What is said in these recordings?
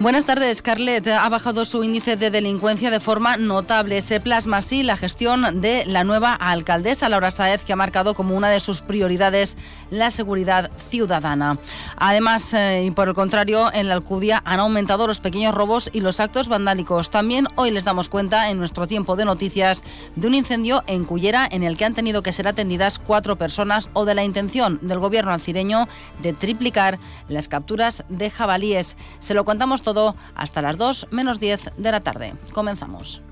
Buenas tardes, Scarlett. Ha bajado su índice de delincuencia de forma notable. Se plasma así la gestión de la nueva alcaldesa Laura Saez, que ha marcado como una de sus prioridades la seguridad ciudadana. Además, eh, y por el contrario, en la Alcudia han aumentado los pequeños robos y los actos vandálicos. También hoy les damos cuenta en nuestro tiempo de noticias de un incendio en Cullera en el que han tenido que ser atendidas cuatro personas o de la intención del gobierno alcireño de triplicar las capturas de jabalíes. Se lo contamos todo hasta las 2 menos 10 de la tarde. Comenzamos.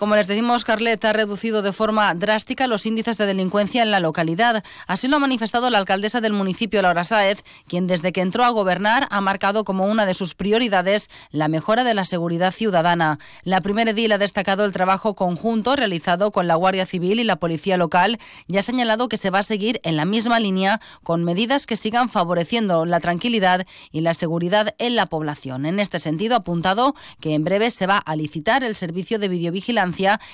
Como les decimos, Carlet ha reducido de forma drástica los índices de delincuencia en la localidad. Así lo ha manifestado la alcaldesa del municipio, Laura Sáez, quien desde que entró a gobernar ha marcado como una de sus prioridades la mejora de la seguridad ciudadana. La primera edil ha destacado el trabajo conjunto realizado con la Guardia Civil y la Policía Local y ha señalado que se va a seguir en la misma línea con medidas que sigan favoreciendo la tranquilidad y la seguridad en la población. En este sentido, ha apuntado que en breve se va a licitar el servicio de videovigilancia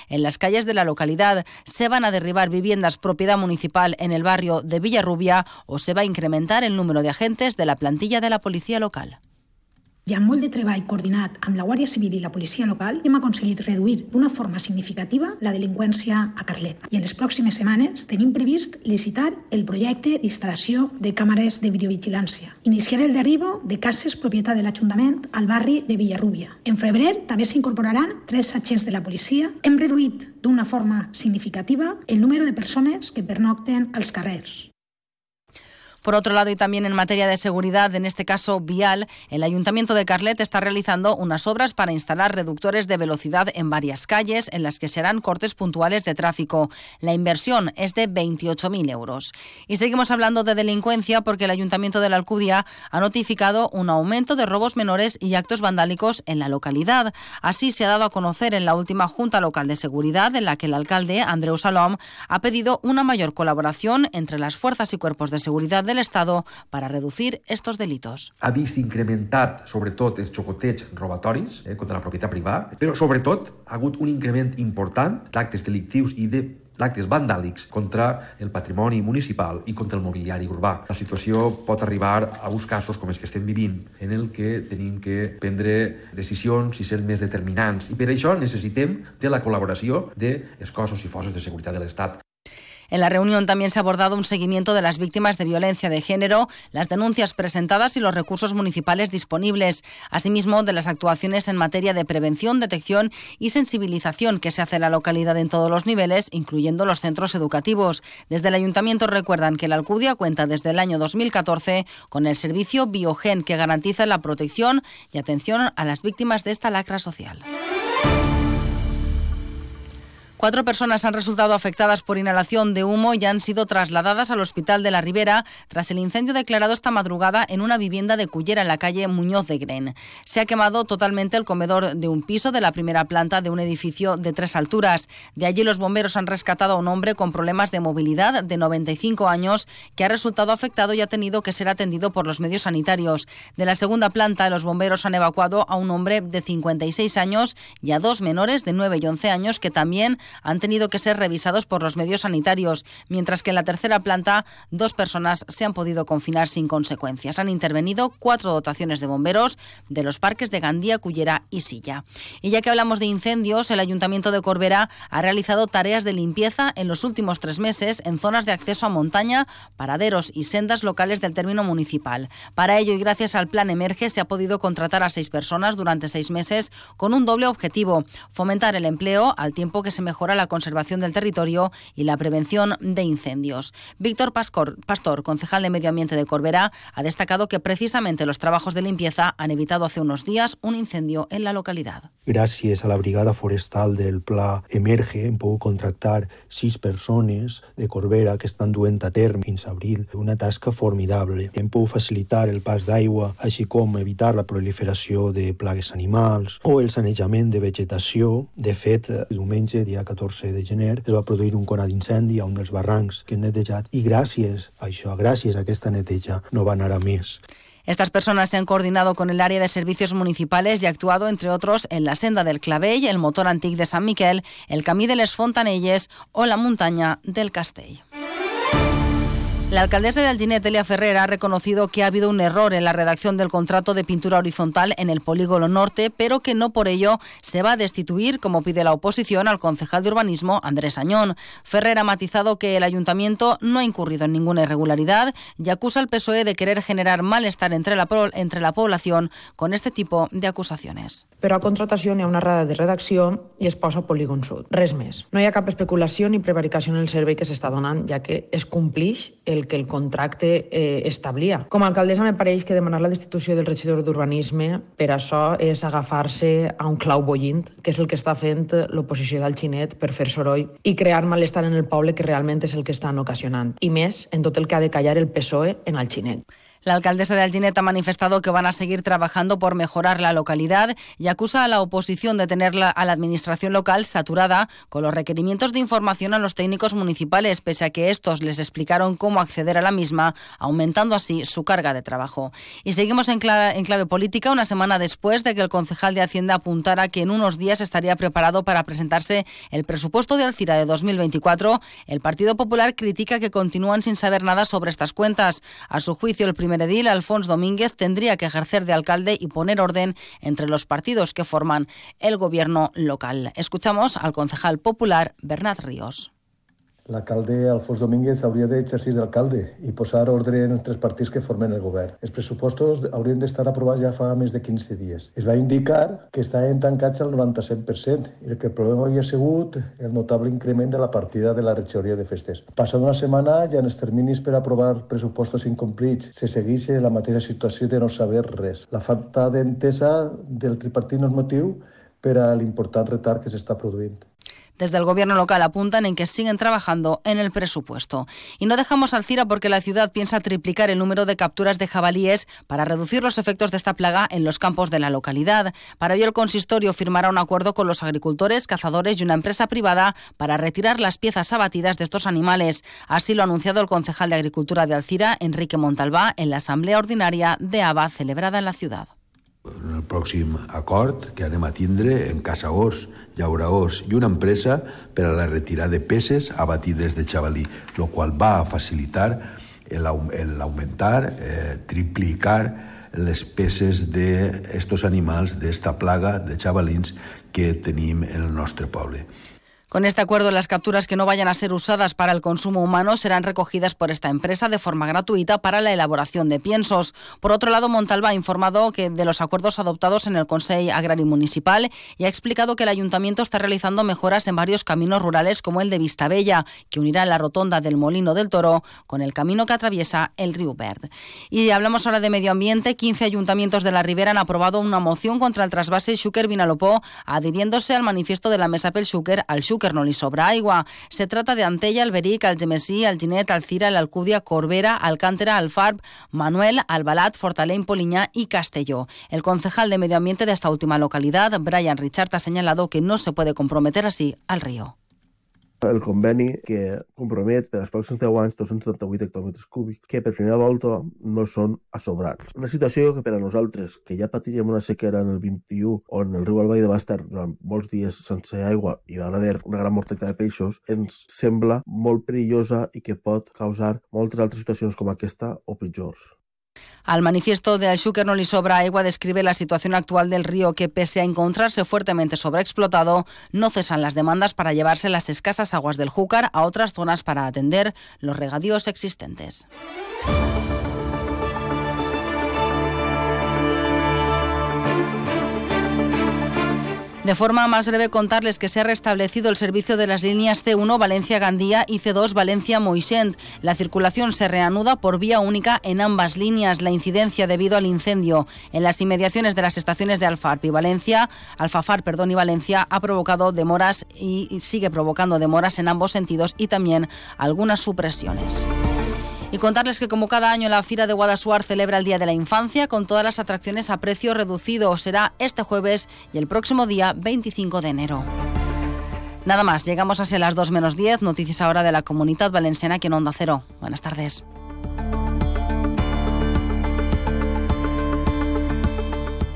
en las calles de la localidad. Se van a derribar viviendas propiedad municipal en el barrio de Villarrubia o se va a incrementar el número de agentes de la plantilla de la policía local. I amb molt de treball coordinat amb la Guàrdia Civil i la policia local hem aconseguit reduir d'una forma significativa la delinqüència a Carlet. I en les pròximes setmanes tenim previst licitar el projecte d'instal·lació de càmeres de videovigilància. Iniciar el derribo de cases propietat de l'Ajuntament al barri de Villarrúbia. En febrer també s'incorporaran tres agents de la policia. Hem reduït d'una forma significativa el número de persones que pernocten als carrers. Por otro lado, y también en materia de seguridad, en este caso vial, el Ayuntamiento de Carlet está realizando unas obras para instalar reductores de velocidad en varias calles en las que serán cortes puntuales de tráfico. La inversión es de 28.000 euros. Y seguimos hablando de delincuencia porque el Ayuntamiento de la Alcudia ha notificado un aumento de robos menores y actos vandálicos en la localidad. Así se ha dado a conocer en la última Junta Local de Seguridad, en la que el alcalde, Andreu Salom, ha pedido una mayor colaboración entre las fuerzas y cuerpos de seguridad del Estado para reducir estos delitos. Ha vist incrementat, sobretot, els xocotets robatoris eh, contra la propietat privada, però sobretot ha hagut un increment important d'actes delictius i de d'actes vandàlics contra el patrimoni municipal i contra el mobiliari urbà. La situació pot arribar a uns casos com els que estem vivint, en el que tenim que prendre decisions i ser més determinants. I per això necessitem de la col·laboració dels cossos i forces de seguretat de l'Estat. En la reunión también se ha abordado un seguimiento de las víctimas de violencia de género, las denuncias presentadas y los recursos municipales disponibles, asimismo de las actuaciones en materia de prevención, detección y sensibilización que se hace en la localidad en todos los niveles, incluyendo los centros educativos. Desde el ayuntamiento recuerdan que la Alcudia cuenta desde el año 2014 con el servicio Biogen que garantiza la protección y atención a las víctimas de esta lacra social. Cuatro personas han resultado afectadas por inhalación de humo y han sido trasladadas al Hospital de la Ribera tras el incendio declarado esta madrugada en una vivienda de Cullera en la calle Muñoz de Gren. Se ha quemado totalmente el comedor de un piso de la primera planta de un edificio de tres alturas. De allí los bomberos han rescatado a un hombre con problemas de movilidad de 95 años que ha resultado afectado y ha tenido que ser atendido por los medios sanitarios. De la segunda planta los bomberos han evacuado a un hombre de 56 años y a dos menores de 9 y 11 años que también han tenido que ser revisados por los medios sanitarios, mientras que en la tercera planta dos personas se han podido confinar sin consecuencias. Han intervenido cuatro dotaciones de bomberos de los parques de Gandía, Cullera y Silla. Y ya que hablamos de incendios, el Ayuntamiento de Corbera ha realizado tareas de limpieza en los últimos tres meses en zonas de acceso a montaña, paraderos y sendas locales del término municipal. Para ello y gracias al Plan Emerge se ha podido contratar a seis personas durante seis meses con un doble objetivo, fomentar el empleo al tiempo que se mejora la conservación del territorio y la prevención de incendios. Víctor Pastor, concejal de Medio Ambiente de Corbera, ha destacado que precisamente los trabajos de limpieza han evitado hace unos días un incendio en la localidad. Gràcies a la Brigada Forestal del Pla Emerge pogut contractar sis persones de Corbera que estan duent a terme fins a abril una tasca formidable. Hem pogut facilitar el pas d'aigua, així com evitar la proliferació de plagues animals o el sanejament de vegetació. De fet, diumenge, dia 14 de gener, es va produir un conat d'incendi a un dels barrancs que hem netejat i gràcies a això, gràcies a aquesta neteja, no va anar a més. Estas personas se han coordinado con el área de servicios municipales y actuado, entre otros, en la senda del Clavell, el motor antic de San Miquel, el camí de les Fontanelles o la montaña del Castell. La alcaldesa de Alginet, Elia Ferrer, ha reconocido que ha habido un error en la redacción del contrato de pintura horizontal en el polígono norte, pero que no por ello se va a destituir, como pide la oposición, al concejal de urbanismo, Andrés Añón. Ferrer ha matizado que el ayuntamiento no ha incurrido en ninguna irregularidad y acusa al PSOE de querer generar malestar entre la, entre la población con este tipo de acusaciones. Però a contratació n'hi ha una errada de redacció i es posa Polígon Sud. Res més. No hi ha cap especulació ni prevaricació en el servei que s'està donant, ja que es complix el que el contracte eh, establia. Com a alcaldessa me pareix que demanar la destitució del regidor d'Urbanisme per això és agafar-se a un clau bollint, que és el que està fent l'oposició del Xinet per fer soroll i crear malestar en el poble que realment és el que estan ocasionant. I més en tot el que ha de callar el PSOE en el Xinet. La alcaldesa de Alginet ha manifestado que van a seguir trabajando por mejorar la localidad y acusa a la oposición de tener a la administración local saturada con los requerimientos de información a los técnicos municipales, pese a que estos les explicaron cómo acceder a la misma, aumentando así su carga de trabajo. Y seguimos en clave, en clave política una semana después de que el concejal de Hacienda apuntara que en unos días estaría preparado para presentarse el presupuesto de Alcira de 2024. El Partido Popular critica que continúan sin saber nada sobre estas cuentas. A su juicio, el primer edil, Alfonso Domínguez, tendría que ejercer de alcalde y poner orden entre los partidos que forman el gobierno local. Escuchamos al concejal popular Bernat Ríos. L'alcalde Alfons Domínguez hauria d'exercir d'alcalde i posar ordre en els tres partits que formen el govern. Els pressupostos haurien d'estar aprovats ja fa més de 15 dies. Es va indicar que estaven tancats al 97% i que el problema havia sigut el notable increment de la partida de la regidoria de festes. Passada una setmana ja en els terminis per aprovar pressupostos incomplits se segueix la mateixa situació de no saber res. La falta d'entesa del tripartit no és motiu per a l'important retard que s'està produint. Desde el gobierno local apuntan en que siguen trabajando en el presupuesto. Y no dejamos Alcira porque la ciudad piensa triplicar el número de capturas de jabalíes para reducir los efectos de esta plaga en los campos de la localidad. Para ello, el consistorio firmará un acuerdo con los agricultores, cazadores y una empresa privada para retirar las piezas abatidas de estos animales. Así lo ha anunciado el concejal de Agricultura de Alcira, Enrique Montalbá, en la Asamblea Ordinaria de ABA celebrada en la ciudad. En el pròxim acord que anem a tindre en caçadors, llauraors i una empresa per a la retirada de peces abatides de xavalí, el qual va a facilitar l'augmentar, eh, triplicar les peces d'estos animals, d'esta plaga de xavalins que tenim en el nostre poble. Con este acuerdo, las capturas que no vayan a ser usadas para el consumo humano serán recogidas por esta empresa de forma gratuita para la elaboración de piensos. Por otro lado, Montalva ha informado de los acuerdos adoptados en el Consejo Agrario Municipal y ha explicado que el ayuntamiento está realizando mejoras en varios caminos rurales como el de Vistabella, que unirá la rotonda del Molino del Toro con el camino que atraviesa el río Verde. Y hablamos ahora de medio ambiente. 15 ayuntamientos de la Ribera han aprobado una moción contra el trasvase Xúquer-Vinalopó, adhiriéndose al manifiesto de la Mesa Pel Xúquer al Xúquer que no li sobra. Se trata de Antella, Alberic, Algemesí, Alginet, Alcira, l'Alcúdia, Corbera, Alcántara, Alfarb, Manuel, Albalat, Fortalén, Poliñá y Castelló. El concejal de Medio Ambiente de esta última localidad, Brian Richard, ha señalado que no se puede comprometer así al río. El conveni que compromet per als pròxims 10 anys 278 hectòmetres cúbics, que per primera volta no són assobrats. Una situació que per a nosaltres, que ja patiríem una sequera en el 21, on el riu Albany va estar durant molts dies sense aigua i va haver una gran mortalitat de peixos, ens sembla molt perillosa i que pot causar moltes altres situacions com aquesta o pitjors. Al manifiesto de Xúquer no li sobra agua describe la situación actual del río que, pese a encontrarse fuertemente sobreexplotado, no cesan las demandas para llevarse las escasas aguas del Júcar a otras zonas para atender los regadíos existentes. De forma más breve, contarles que se ha restablecido el servicio de las líneas C1 Valencia-Gandía y C2 Valencia-Moixent. La circulación se reanuda por vía única en ambas líneas. La incidencia debido al incendio en las inmediaciones de las estaciones de Alfarp y Valencia, Alfafar perdón, y Valencia ha provocado demoras y sigue provocando demoras en ambos sentidos y también algunas supresiones. Y contarles que como cada año la Fira de Guadasuar celebra el Día de la Infancia con todas las atracciones a precio reducido. Será este jueves y el próximo día 25 de enero. Nada más, llegamos hacia las 2 menos 10. Noticias ahora de la comunidad valenciana que en Onda Cero. Buenas tardes.